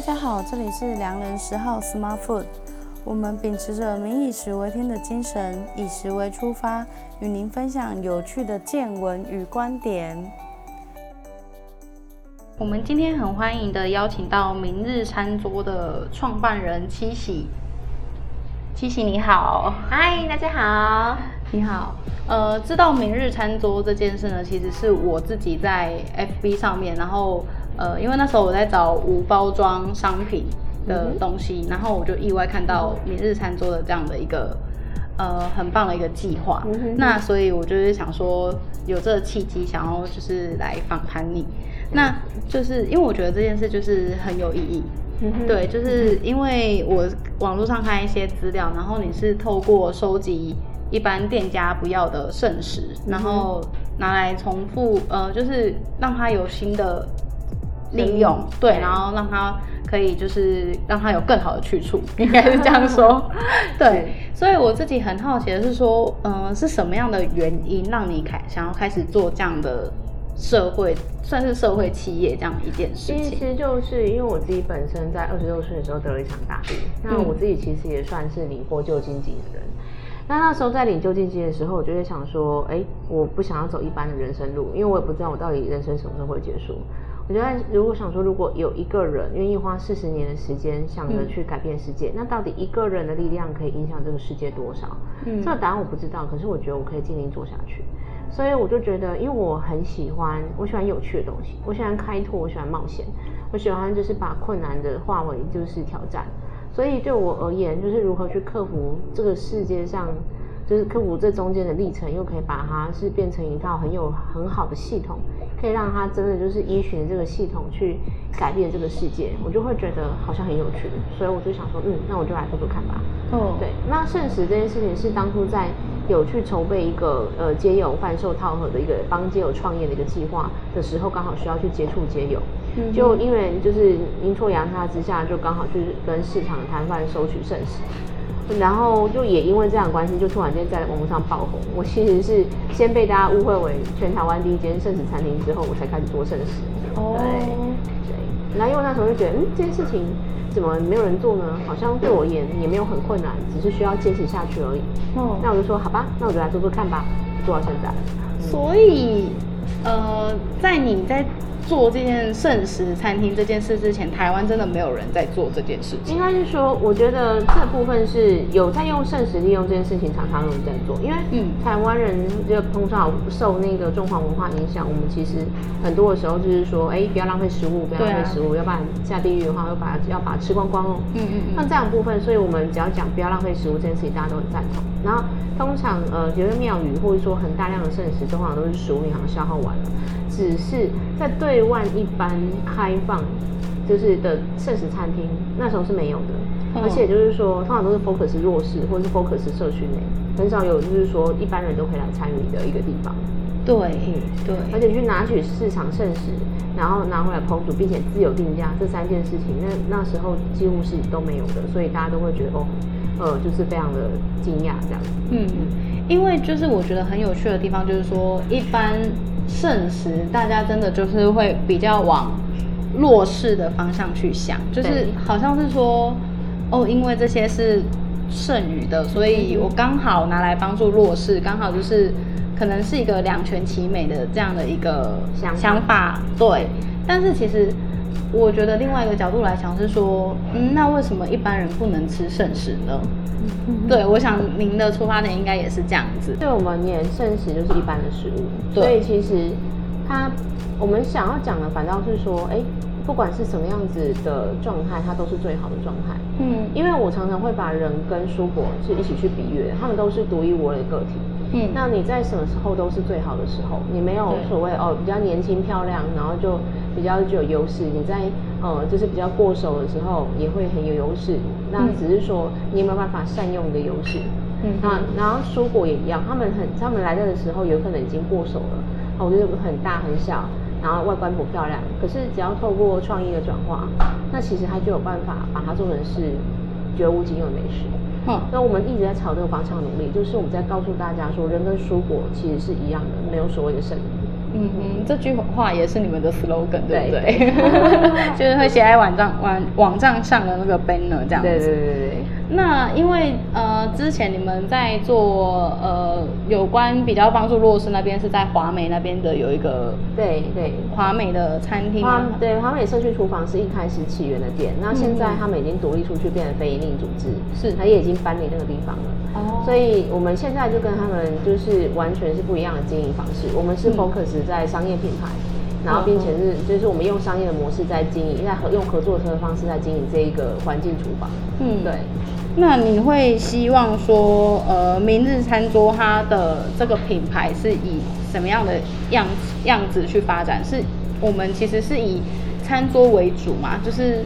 大家好，这里是良人十号 Smart Food。我们秉持着民以食为天的精神，以食为出发，与您分享有趣的见闻与观点。我们今天很欢迎的邀请到明日餐桌的创办人七喜。七喜你好，嗨，大家好，你好。呃，知道明日餐桌这件事呢，其实是我自己在 FB 上面，然后。呃，因为那时候我在找无包装商品的东西，嗯、然后我就意外看到明日餐桌的这样的一个呃很棒的一个计划，嗯、哼。那所以我就是想说有这个契机，想要就是来访谈你，嗯、那就是因为我觉得这件事就是很有意义，嗯、对，就是因为我网络上看一些资料，然后你是透过收集一般店家不要的剩食，嗯、然后拿来重复，呃，就是让它有新的。利用对，然后让它可以就是让它有更好的去处，应该是这样说。对，所以我自己很好奇的是说，嗯、呃，是什么样的原因让你开想要开始做这样的社会，算是社会企业这样一件事情？其实就是因为我自己本身在二十六岁的时候得了一场大病，那我自己其实也算是领过救济金的人。那那时候在领救济金的时候，我就会想说，哎，我不想要走一般的人生路，因为我也不知道我到底人生什么时候会结束。我觉得，如果想说，如果有一个人愿意花四十年的时间想着去改变世界，嗯、那到底一个人的力量可以影响这个世界多少？嗯，这个答案我不知道，可是我觉得我可以尽力做下去。所以我就觉得，因为我很喜欢，我喜欢有趣的东西，我喜欢开拓，我喜欢冒险，我喜欢就是把困难的化为就是挑战。所以对我而言，就是如何去克服这个世界上。就是克服这中间的历程，又可以把它是变成一套很有很好的系统，可以让他真的就是依循这个系统去改变这个世界，我就会觉得好像很有趣，所以我就想说，嗯，那我就来做做看吧。哦，对，那圣石这件事情是当初在有去筹备一个呃街友贩售套盒的一个帮街友创业的一个计划的时候，刚好需要去接触街友，嗯、就因为就是阴错阳差之下，就刚好去跟市场的摊贩收取剩食。然后就也因为这样的关系，就突然间在网络上爆红。我其实是先被大家误会为全台湾第一间圣食餐厅，之后我才开始做圣食。哦，对对。然后因为那时候就觉得，嗯，这件事情怎么没有人做呢？好像对我而言也没有很困难，只是需要坚持下去而已。哦，那我就说好吧，那我就来做做看吧，做到现在。所以，呃，在你在。做这件圣食餐厅这件事之前，台湾真的没有人在做这件事情。应该是说，我觉得这部分是有在用圣食利用这件事情，常常有人在做。因为嗯，台湾人就通常受那个中华文化影响，我们其实很多的时候就是说，哎，不要浪费食物，不要浪费食物，啊、要不然下地狱的话，要把它要把它吃光光哦。嗯嗯嗯。那这样部分，所以我们只要讲不要浪费食物这件事情，大家都很赞同。然后通常呃，觉得庙宇或者说很大量的圣食，通常都是食物银行消耗完了，只是在对。对外一般开放就是的剩食餐厅，那时候是没有的，哦、而且就是说，通常都是 focus 弱势或者是 focus 社区内，很少有就是说一般人都可以来参与的一个地方。对，嗯，对，而且去拿取市场剩食，然后拿回来烹煮，并且自由定价这三件事情，那那时候几乎是都没有的，所以大家都会觉得哦，呃，就是非常的惊讶这样子。嗯，因为就是我觉得很有趣的地方，就是说一般。剩时，大家真的就是会比较往弱势的方向去想，就是好像是说，哦，因为这些是剩余的，所以我刚好拿来帮助弱势，刚好就是可能是一个两全其美的这样的一个想法。想法对，但是其实我觉得另外一个角度来讲是说，嗯，那为什么一般人不能吃剩食呢？对，我想您的出发点应该也是这样子。对我们而言，剩食就是一般的食物，对所以其实它我们想要讲的反倒是说，哎，不管是什么样子的状态，它都是最好的状态。嗯，因为我常常会把人跟蔬果是一起去比喻，他们都是独一无二的个体。嗯，那你在什么时候都是最好的时候，你没有所谓哦，比较年轻漂亮，然后就比较具有优势。你在呃，就是比较过手的时候，也会很有优势。那只是说你有没有办法善用你的优势。嗯，那然后蔬果也一样，他们很他们来的时候有可能已经过手了，我觉得很大很小，然后外观不漂亮。可是只要透过创意的转化，那其实它就有办法把它做成是绝无仅有的美食。嗯，那我们一直在朝这个方向努力，就是我们在告诉大家说，人跟蔬果其实是一样的，没有所谓的剩余。嗯哼，这句话也是你们的 slogan，对不对？对 就是会写在网站网网站上的那个 banner 这样子。对对对对。那因为呃，之前你们在做呃有关比较帮助弱势那边是在华美那边的有一个对对华美的餐厅。华对华美社区厨房是一开始起源的店，那现在他们已经独立出去，变成非营利组织，是，他也已经搬离那个地方了。哦。所以我们现在就跟他们就是完全是不一样的经营方式，我们是 focus 在商业品牌，嗯、然后并且是就是我们用商业的模式在经营，在合用合作的方式在经营这一个环境厨房。嗯，对。那你会希望说，呃，明日餐桌它的这个品牌是以什么样的样样子去发展？是我们其实是以餐桌为主嘛？就是，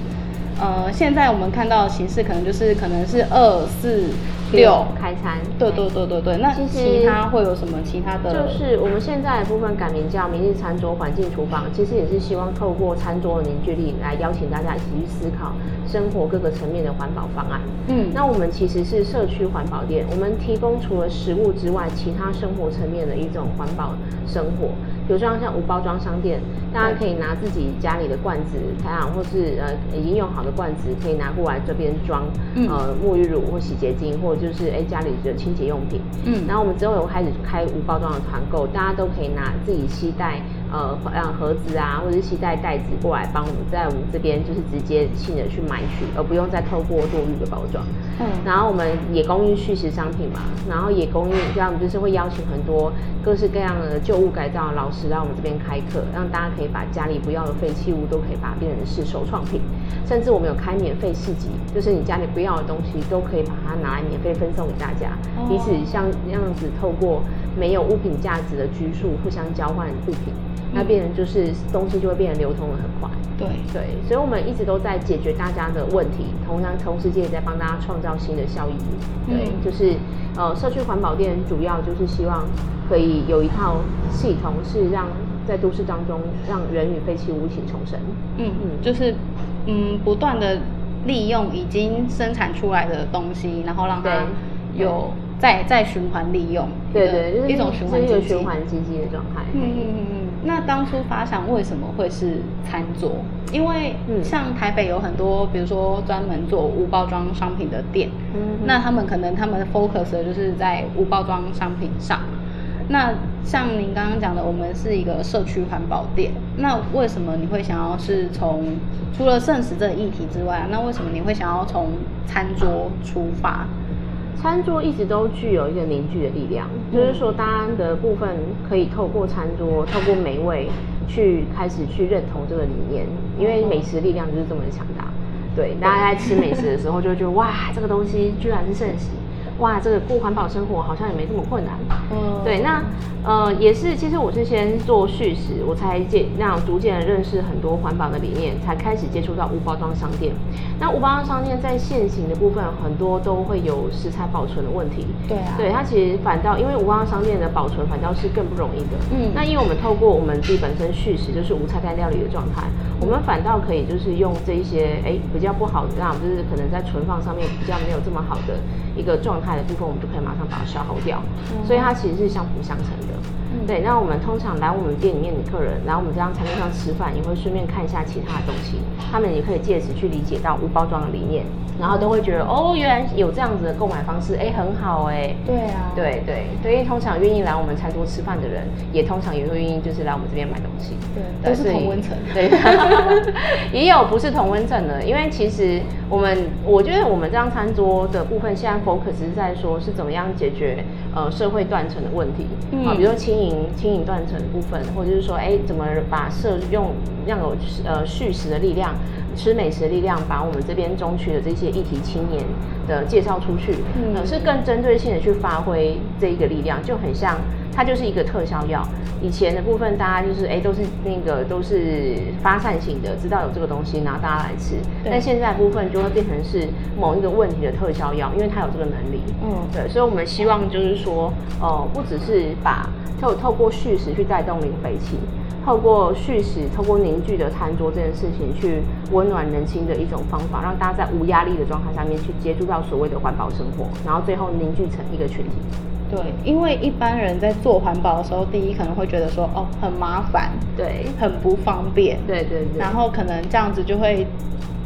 呃，现在我们看到的形式可能就是可能是二四。六开餐，对对对对对。那其他会有什么其他的？就是我们现在的部分改名叫明日餐桌环境厨房，其实也是希望透过餐桌的凝聚力来邀请大家一起去思考生活各个层面的环保方案。嗯，那我们其实是社区环保店，我们提供除了食物之外，其他生活层面的一种环保生活。比如说像无包装商店，大家可以拿自己家里的罐子，太阳或是呃已经用好的罐子，可以拿过来这边装，呃沐浴乳或洗洁精，或者就是哎家里的清洁用品。嗯，然后我们之后有开始开无包装的团购，大家都可以拿自己携带。呃，让盒子啊，或者是携带袋子过来帮我们，在我们这边就是直接性的去买取，而不用再透过多余的包装。嗯，然后我们也供应续食商品嘛，然后也供应，这样就是会邀请很多各式各样的旧物改造的老师来我们这边开课，让大家可以把家里不要的废弃物都可以把它变成是手创品，甚至我们有开免费市集，就是你家里不要的东西都可以把它拿来免费分送给大家，彼此像那样子透过没有物品价值的拘束互相交换物品。那变成就是东西就会变得流通的很快，对对，所以我们一直都在解决大家的问题，同样同时间也在帮大家创造新的效益。对，嗯、就是呃，社区环保店主要就是希望可以有一套系统，是让在都市当中让人与废弃物一起重生。嗯嗯，就是嗯，不断的利用已经生产出来的东西，然后让它有再再循环利用。对对，就是一种循环经济循环经济的状态。嗯嗯嗯嗯。那当初发想为什么会是餐桌？因为像台北有很多，比如说专门做无包装商品的店，嗯，那他们可能他们的 focus 的就是在无包装商品上。那像您刚刚讲的，我们是一个社区环保店，那为什么你会想要是从除了剩食这个议题之外，那为什么你会想要从餐桌出发？餐桌一直都具有一个凝聚的力量，就是说，大家的部分可以透过餐桌，透过美味去开始去认同这个理念，因为美食力量就是这么的强大。对，大家在吃美食的时候，就会觉得哇，这个东西居然是剩食。哇，这个过环保生活好像也没这么困难。嗯，对，那呃也是，其实我是先做续食，我才接那样逐渐的认识很多环保的理念，才开始接触到无包装商店。那无包装商店在现行的部分，很多都会有食材保存的问题。对啊，对，它其实反倒因为无包装商店的保存反倒是更不容易的。嗯，那因为我们透过我们自己本身续食，就是无菜单料理的状态，我们反倒可以就是用这一些哎比较不好的，那就是可能在存放上面比较没有这么好的一个状态。的部分，我们就可以马上把它消耗掉，嗯、所以它其实是相辅相成的。嗯、对，那我们通常来我们店里面的客人，来我们这张餐桌上吃饭，也会顺便看一下其他的东西，他们也可以借此去理解到无包装的理念。然后都会觉得哦，原来有这样子的购买方式，哎，很好哎。对啊，对对，所以通常愿意来我们餐桌吃饭的人，也通常也会愿意就是来我们这边买东西。对，都是同温层。对，也有不是同温层的，因为其实我们，我觉得我们这张餐桌的部分，现在 focus 是在说是怎么样解决呃社会断层的问题啊，嗯、比如说轻盈轻盈断层的部分，或者是说哎，怎么把社用让有呃续食的力量。吃美食的力量，把我们这边中区的这些议题青年的介绍出去，嗯、呃，是更针对性的去发挥这一个力量，就很像它就是一个特效药。以前的部分，大家就是哎、欸，都是那个都是发散型的，知道有这个东西，然后大家来吃。但现在部分就会变成是某一个问题的特效药，因为它有这个能力。嗯，对，所以我们希望就是说，哦、呃，不只是把透透过叙事去带动零废弃。透过叙事，透过凝聚的餐桌这件事情，去温暖人心的一种方法，让大家在无压力的状态下面去接触到所谓的环保生活，然后最后凝聚成一个群体。对，因为一般人在做环保的时候，第一可能会觉得说，哦，很麻烦，对，很不方便，对对对，然后可能这样子就会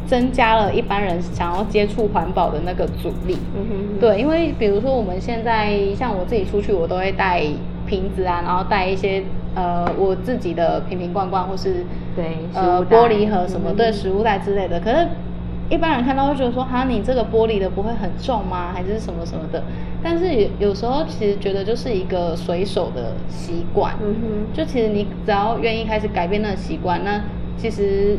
增加了一般人想要接触环保的那个阻力。嗯哼，对，因为比如说我们现在像我自己出去，我都会带瓶子啊，然后带一些呃我自己的瓶瓶罐罐或是对呃玻璃盒什么对食物袋之类的，可是。一般人看到会觉得说，哈，你这个玻璃的不会很重吗？还是什么什么的？但是有有时候其实觉得就是一个随手的习惯。嗯哼。就其实你只要愿意开始改变那个习惯，那其实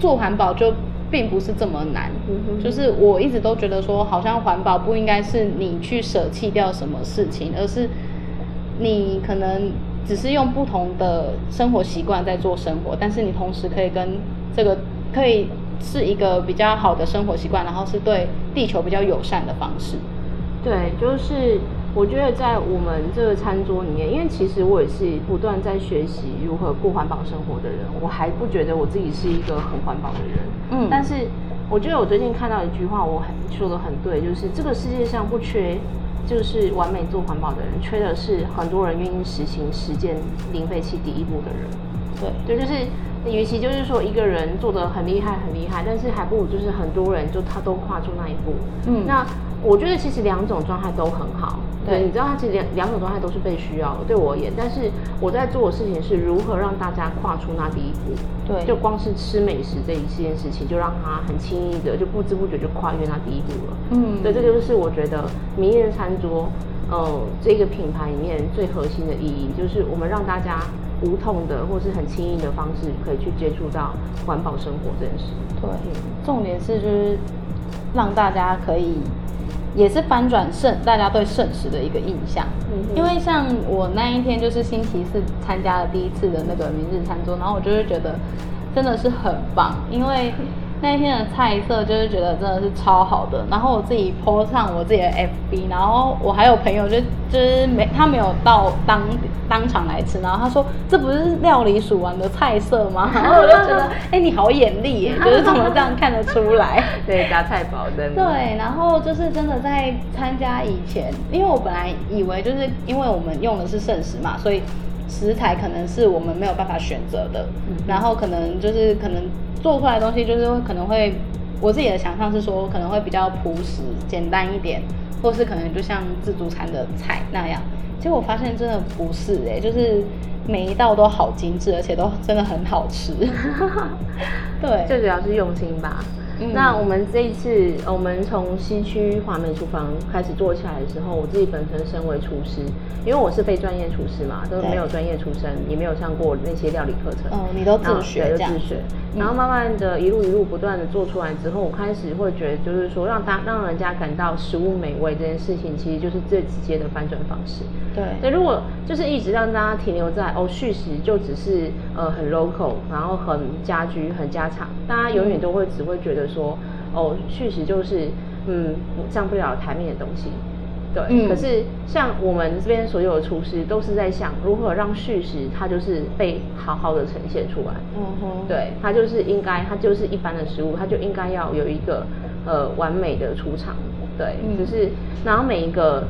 做环保就并不是这么难。嗯哼。就是我一直都觉得说，好像环保不应该是你去舍弃掉什么事情，而是你可能只是用不同的生活习惯在做生活，但是你同时可以跟这个可以。是一个比较好的生活习惯，然后是对地球比较友善的方式。对，就是我觉得在我们这个餐桌里面，因为其实我也是不断在学习如何过环保生活的人，我还不觉得我自己是一个很环保的人。嗯，但是我觉得我最近看到一句话，我很说得很对，就是这个世界上不缺就是完美做环保的人，缺的是很多人愿意实行实践零废弃第一步的人。对，对，就是。与其就是说一个人做的很厉害很厉害，但是还不如就是很多人就他都跨出那一步。嗯，那我觉得其实两种状态都很好。对，你知道它其实两两种状态都是被需要的，对我而言。但是我在做的事情是如何让大家跨出那第一步。对，就光是吃美食这一件事情，就让他很轻易的就不知不觉就跨越那第一步了。嗯，对，这就是我觉得明日餐桌，呃，这个品牌里面最核心的意义，就是我们让大家。无痛的或是很轻易的方式，可以去接触到环保生活这件事。对，重点是就是让大家可以，也是翻转圣大家对圣食的一个印象。嗯，因为像我那一天就是星期四参加了第一次的那个明日餐桌，然后我就会觉得真的是很棒，因为。那一天的菜色就是觉得真的是超好的，然后我自己 po 上我自己的 FB，然后我还有朋友就就是没他没有到当当场来吃，然后他说这不是料理鼠王的菜色吗？然后我就觉得哎、欸、你好眼力耶，就是怎么这样看得出来？对，夹菜包真的。对，然后就是真的在参加以前，因为我本来以为就是因为我们用的是剩食嘛，所以食材可能是我们没有办法选择的，嗯、然后可能就是可能。做出来的东西就是可能会，我自己的想象是说可能会比较朴实简单一点，或是可能就像自助餐的菜那样。结果我发现真的不是哎、就是每一道都好精致，而且都真的很好吃。对，最主要是用心吧。嗯、那我们这一次，我们从西区华美厨房开始做起来的时候，我自己本身身为厨师，因为我是非专业厨师嘛，都没有专业出身，也没有上过那些料理课程。哦，你都自学，对，就自学。然后慢慢的一路一路不断的做出来之后，我开始会觉得，就是说让大让人家感到食物美味这件事情，其实就是最直接的翻转方式。对，那如果就是一直让大家停留在哦续食就只是呃很 local，然后很家居很家常，大家永远都会只会觉得。说哦，续食就是嗯上不了台面的东西，对。嗯、可是像我们这边所有的厨师都是在想如何让续食它就是被好好的呈现出来。嗯哼，对，它就是应该，它就是一般的食物，它就应该要有一个呃完美的出场。对，嗯、就是然后每一个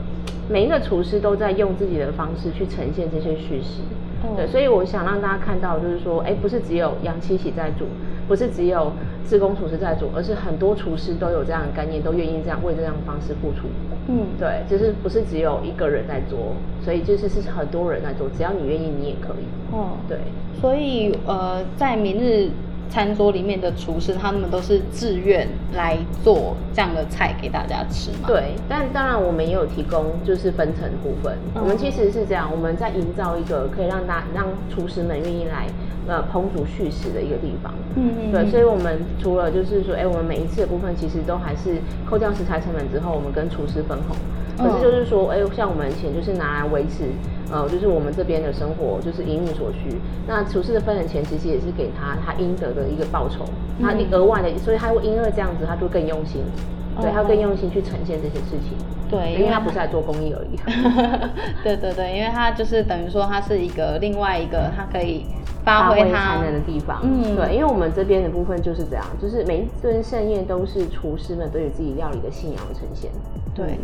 每一个厨师都在用自己的方式去呈现这些叙事。嗯、对，所以我想让大家看到，就是说，哎，不是只有杨七喜在煮。不是只有自工厨师在做，而是很多厨师都有这样的概念，都愿意这样为这样的方式付出。嗯，对，就是不是只有一个人在做，所以就是是很多人在做，只要你愿意，你也可以。哦，对，所以呃，在明日餐桌里面的厨师，他们都是自愿来做这样的菜给大家吃嘛？对，但当然我们也有提供就是分成部分。嗯、我们其实是这样，我们在营造一个可以让大让厨师们愿意来。呃，烹煮叙事的一个地方，嗯嗯，对，所以我们除了就是说，哎、欸，我们每一次的部分其实都还是扣掉食材成本之后，我们跟厨师分红。可是就是说，哎、欸，像我们钱就是拿来维持，呃，就是我们这边的生活就是营运所需。那厨师的分的钱其实也是给他他应得的一个报酬，他额外的，所以他会因为这样子，他就更用心，对，他更用心去呈现这些事情。对，因为他不是来做公益而已。对对对，因为他就是等于说，他是一个另外一个他可以。发挥才能的地方，嗯，对，因为我们这边的部分就是这样，就是每一顿盛宴都是厨师们对于自己料理的信仰的呈现。对，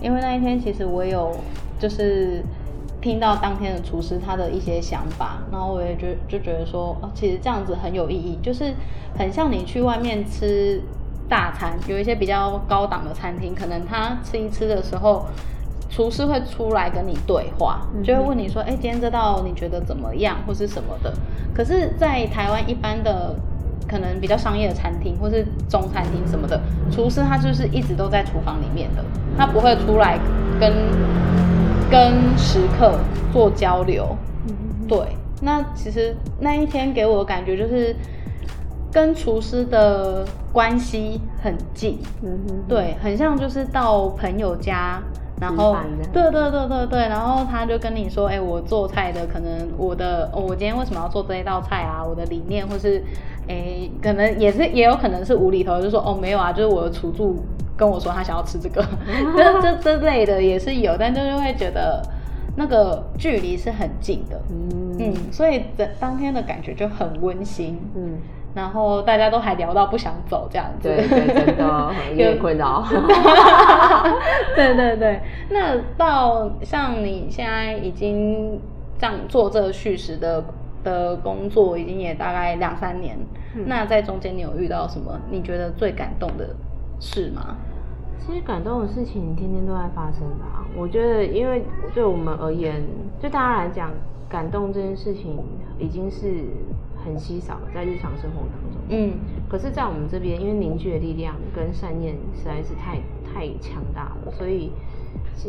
因为那一天其实我有就是听到当天的厨师他的一些想法，然后我也觉就觉得说，哦，其实这样子很有意义，就是很像你去外面吃大餐，有一些比较高档的餐厅，可能他吃一吃的时候。厨师会出来跟你对话，就会问你说：“哎、欸，今天这道你觉得怎么样，或是什么的？”可是，在台湾一般的可能比较商业的餐厅，或是中餐厅什么的，厨师他就是一直都在厨房里面的，他不会出来跟跟食客做交流。对，那其实那一天给我的感觉就是跟厨师的关系很近，对，很像就是到朋友家。然后，对对对对对，然后他就跟你说，哎，我做菜的可能我的，哦，我今天为什么要做这一道菜啊？我的理念，或是，哎，可能也是也有可能是无厘头，就说，哦，没有啊，就是我的厨助跟我说他想要吃这个，这这这类的也是有，但就是会觉得那个距离是很近的，嗯，嗯，所以当当天的感觉就很温馨，嗯。然后大家都还聊到不想走这样子，对对，真的 有点困扰。对对对，那到像你现在已经这样做这个叙事的的工作，已经也大概两三年。嗯、那在中间你有遇到什么你觉得最感动的事吗？其实感动的事情天天都在发生吧。我觉得，因为对我们而言，对大家来讲，感动这件事情已经是。很稀少，在日常生活当中。嗯，可是，在我们这边，因为凝聚的力量跟善念实在是太太强大了，所以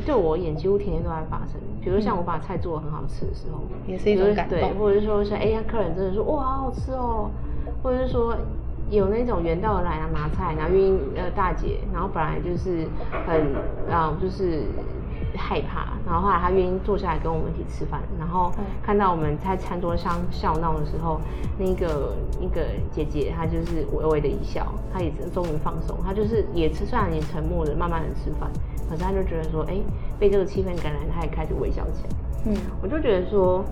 对我而言，几乎天天都在发生。比如像我把菜做的很好吃的时候，也是一种感动。对，或者是说，是哎呀，客人真的说哇，好好吃哦，或者是说有那种远道而来的拿菜，然后愿意呃大姐，然后本来就是很啊就是。害怕，然后后来他愿意坐下来跟我们一起吃饭，然后看到我们在餐桌上笑闹的时候，那个那个姐姐她就是微微的一笑，她也终于放松，她就是也吃，虽然也沉默的慢慢的吃饭，可是她就觉得说，哎，被这个气氛感染，她也开始微笑起来。嗯，我就觉得说。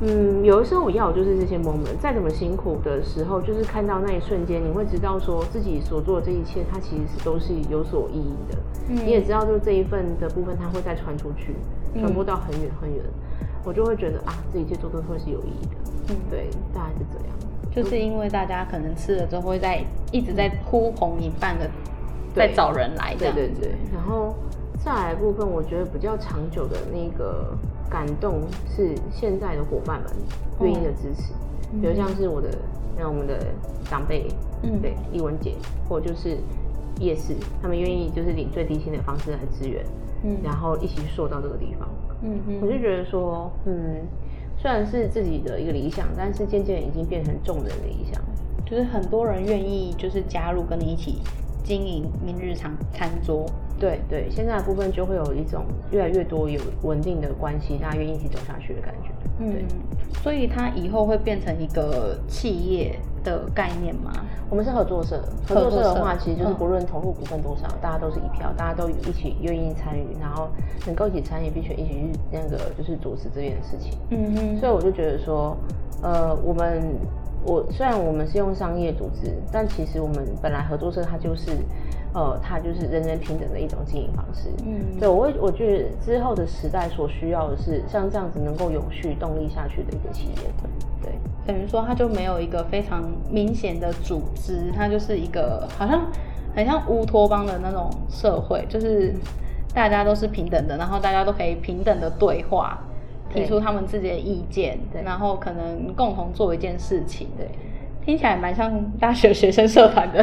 嗯，有的时候我要的就是这些 moment，再怎么辛苦的时候，就是看到那一瞬间，你会知道说自己所做的这一切，它其实是都是有所意义的。嗯，你也知道，就这一份的部分，它会再传出去，传播到很远很远。我就会觉得啊，这一切做都会是有意义的。嗯，对，大概是这样。就是因为大家可能吃了之后会在一直在呼朋引伴的在找人来的。对对对。然后再来的部分，我觉得比较长久的那个。感动是现在的伙伴们愿意的支持，嗯、比如像是我的，像我们的长辈，嗯，对，丽文姐，或就是夜市，他们愿意就是领最低薪的方式来支援，嗯，然后一起去塑造这个地方，嗯嗯，我就觉得说，嗯，虽然是自己的一个理想，但是渐渐已经变成众人的理想，就是很多人愿意就是加入跟你一起。经营明日常餐桌，对对，现在的部分就会有一种越来越多有稳定的关系，大家愿意一起走下去的感觉。嗯，对，所以它以后会变成一个企业的概念吗？我们是合作社，合作社的话，其实就是不论投入股份多少，嗯、大家都是一票，大家都一起愿意参与，然后能够一起参与，并且一起去那个就是主持这件事情。嗯嗯，所以我就觉得说，呃，我们。我虽然我们是用商业组织，但其实我们本来合作社它就是，呃，它就是人人平等的一种经营方式。嗯，对，我我觉得之后的时代所需要的是像这样子能够永续动力下去的一个企业。对，等于说它就没有一个非常明显的组织，它就是一个好像很像乌托邦的那种社会，就是大家都是平等的，然后大家都可以平等的对话。提出他们自己的意见，对，然后可能共同做一件事情，对，听起来蛮像大学学生社团的，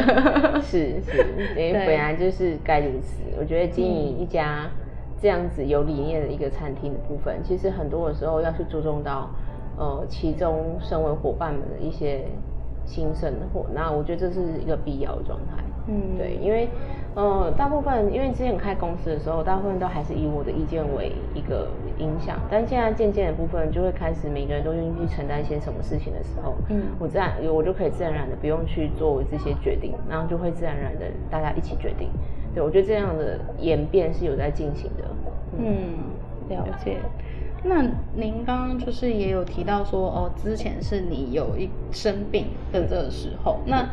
是 是，因为 本来就是该如此。我觉得经营一家这样子有理念的一个餐厅的部分，嗯、其实很多的时候要去注重到，呃，其中身为伙伴们的一些心声或，那我觉得这是一个必要的状态。嗯，对，因为。呃，大部分因为之前开公司的时候，大部分都还是以我的意见为一个影响，但现在渐渐的部分就会开始每个人都愿意去承担一些什么事情的时候，嗯，我自然我就可以自然而然的不用去做这些决定，然后就会自然而然的大家一起决定。对，我觉得这样的演变是有在进行的。嗯，了解。那您刚刚就是也有提到说，哦，之前是你有一生病的这个时候，那。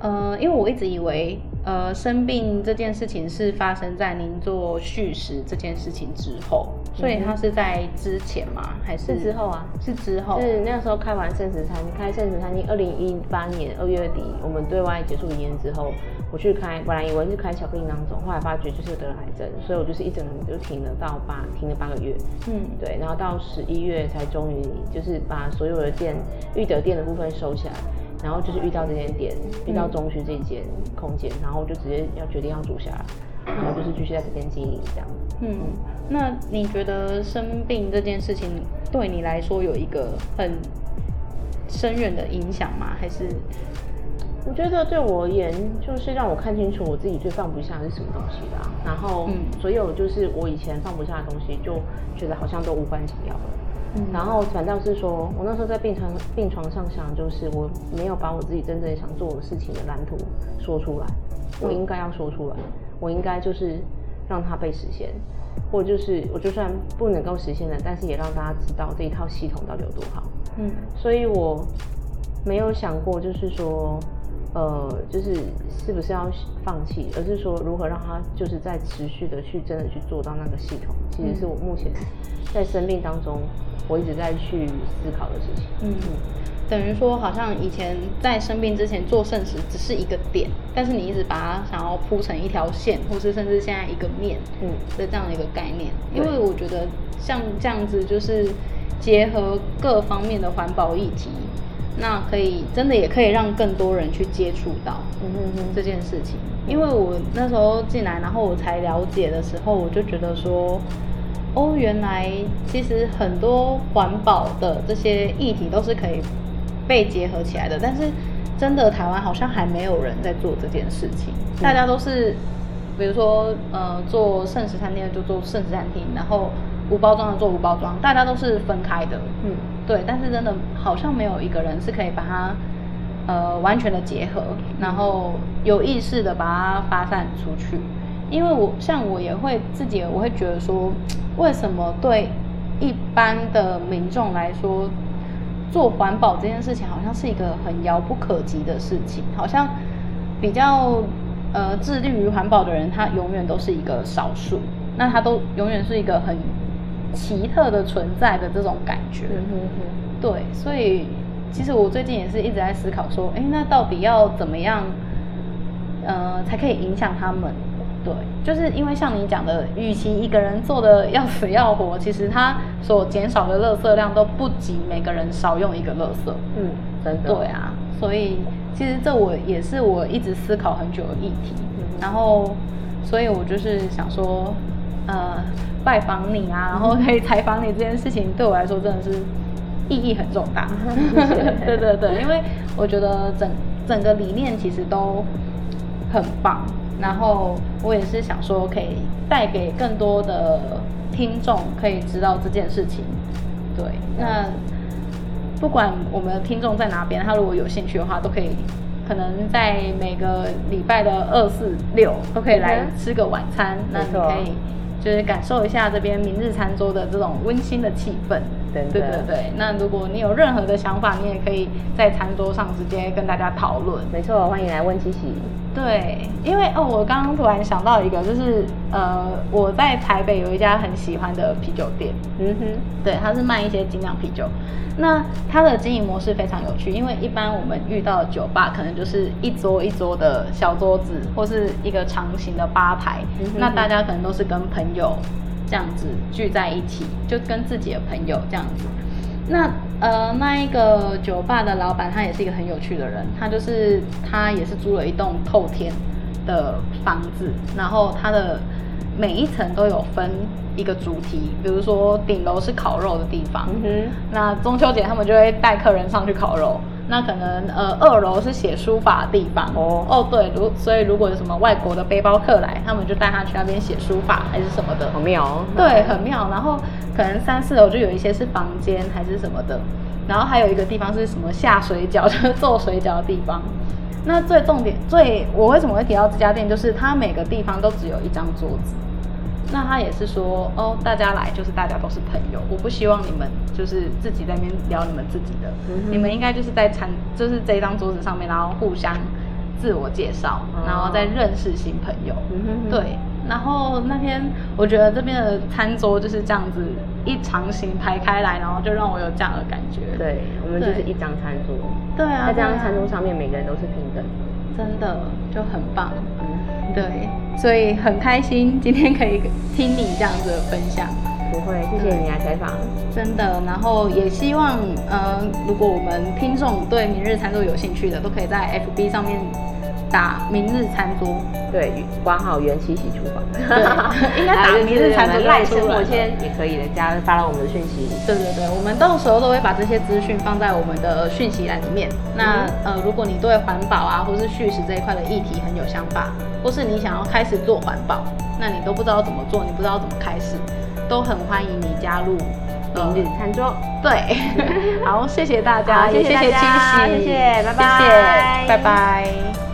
呃，因为我一直以为呃，生病这件事情是发生在您做续食这件事情之后，所以它是在之前吗？还是，是之后啊？是之后。是那个时候开完圣食餐，开圣食餐厅，二零一八年二月底，我们对外结束营业之后，我去开，本来以为是开巧克力囊肿，后来发觉就是得了癌症，所以我就是一整年就停了到八，停了八个月。嗯，对，然后到十一月才终于就是把所有的店育德店的部分收起来。然后就是遇到这间店，遇到中区这间空间，嗯、然后就直接要决定要住下来，然后就是继续在这边经营这样。嗯，那你觉得生病这件事情对你来说有一个很深远的影响吗？还是？我觉得对我而言，就是让我看清楚我自己最放不下的是什么东西啦。然后，所有就是我以前放不下的东西，就觉得好像都无关紧要了。嗯、然后反倒是说，我那时候在病床病床上想，就是我没有把我自己真正想做的事情的蓝图说出来，我应该要说出来，我应该就是让它被实现，或就是我就算不能够实现了，但是也让大家知道这一套系统到底有多好。嗯，所以我没有想过，就是说，呃，就是是不是要放弃，而是说如何让他就是在持续的去真的去做到那个系统，其实是我目前在生病当中。我一直在去思考的事情，嗯，等于说好像以前在生病之前做剩食只是一个点，但是你一直把它想要铺成一条线，或是甚至现在一个面，嗯，的这样的一个概念。因为我觉得像这样子就是结合各方面的环保议题，那可以真的也可以让更多人去接触到，这件事情。因为我那时候进来，然后我才了解的时候，我就觉得说。哦，原来其实很多环保的这些议题都是可以被结合起来的，但是真的台湾好像还没有人在做这件事情。嗯、大家都是，比如说呃，做剩食餐厅的就做剩食餐厅，然后无包装的做无包装，大家都是分开的。嗯，对。但是真的好像没有一个人是可以把它呃完全的结合，然后有意识的把它发散出去。因为我像我也会自己，我会觉得说，为什么对一般的民众来说，做环保这件事情好像是一个很遥不可及的事情，好像比较呃致力于环保的人，他永远都是一个少数，那他都永远是一个很奇特的存在的这种感觉。嗯。对，所以其实我最近也是一直在思考说，哎，那到底要怎么样，呃，才可以影响他们？对，就是因为像你讲的，与其一个人做的要死要活，其实他所减少的垃圾量都不及每个人少用一个垃圾。嗯，真的。对啊，所以其实这我也是我一直思考很久的议题。嗯、然后，所以我就是想说，呃，拜访你啊，然后可以采访你这件事情，对我来说真的是意义很重大。对对对，因为我觉得整整个理念其实都很棒。然后我也是想说，可以带给更多的听众可以知道这件事情。对，那不管我们的听众在哪边，他如果有兴趣的话，都可以，可能在每个礼拜的二、四、六都可以来吃个晚餐。嗯、那你可以就是感受一下这边明日餐桌的这种温馨的气氛。对对对对。那如果你有任何的想法，你也可以在餐桌上直接跟大家讨论。没错，欢迎来问七喜。对，因为哦，我刚刚突然想到一个，就是呃，我在台北有一家很喜欢的啤酒店，嗯哼，对，它是卖一些精酿啤酒。那它的经营模式非常有趣，因为一般我们遇到的酒吧可能就是一桌一桌的小桌子，或是一个长形的吧台，嗯哼哼，那大家可能都是跟朋友这样子聚在一起，就跟自己的朋友这样子。那呃，那一个酒吧的老板，他也是一个很有趣的人。他就是他也是租了一栋透天的房子，然后他的每一层都有分一个主题，比如说顶楼是烤肉的地方，嗯，那中秋节他们就会带客人上去烤肉。那可能呃，二楼是写书法的地方哦哦，对，如所以如果有什么外国的背包客来，他们就带他去那边写书法还是什么的，好妙哦。对，很妙。然后可能三四楼就有一些是房间还是什么的，然后还有一个地方是什么下水饺，就是做水饺的地方。那最重点，最我为什么会提到这家店，就是它每个地方都只有一张桌子。那他也是说，哦，大家来就是大家都是朋友，我不希望你们就是自己在那边聊你们自己的，嗯、你们应该就是在餐，就是这张桌子上面，然后互相自我介绍，然后再认识新朋友。对。然后那天我觉得这边的餐桌就是这样子一长形排开来，然后就让我有这样的感觉。对，我们就是一张餐桌。对啊，在这张餐桌上面，每个人都是平等的，真的就很棒。嗯，对，所以很开心今天可以听你这样子的分享。不会，谢谢你来采访。真的，然后也希望，呃，如果我们听众对明日餐桌有兴趣的，都可以在 FB 上面。打明日餐桌，对，挂号缘七喜厨房，对，应该打明日餐桌赖生活圈也可以的，加发到我们的讯息。对对对，我们到时候都会把这些资讯放在我们的讯息栏里面。那、嗯、呃，如果你对环保啊，或是续食这一块的议题很有想法，或是你想要开始做环保，那你都不知道怎么做，你不知道怎么开始，都很欢迎你加入明日餐桌。对，好，谢谢大家，谢谢大家，谢谢，谢谢，拜拜，谢谢，拜拜。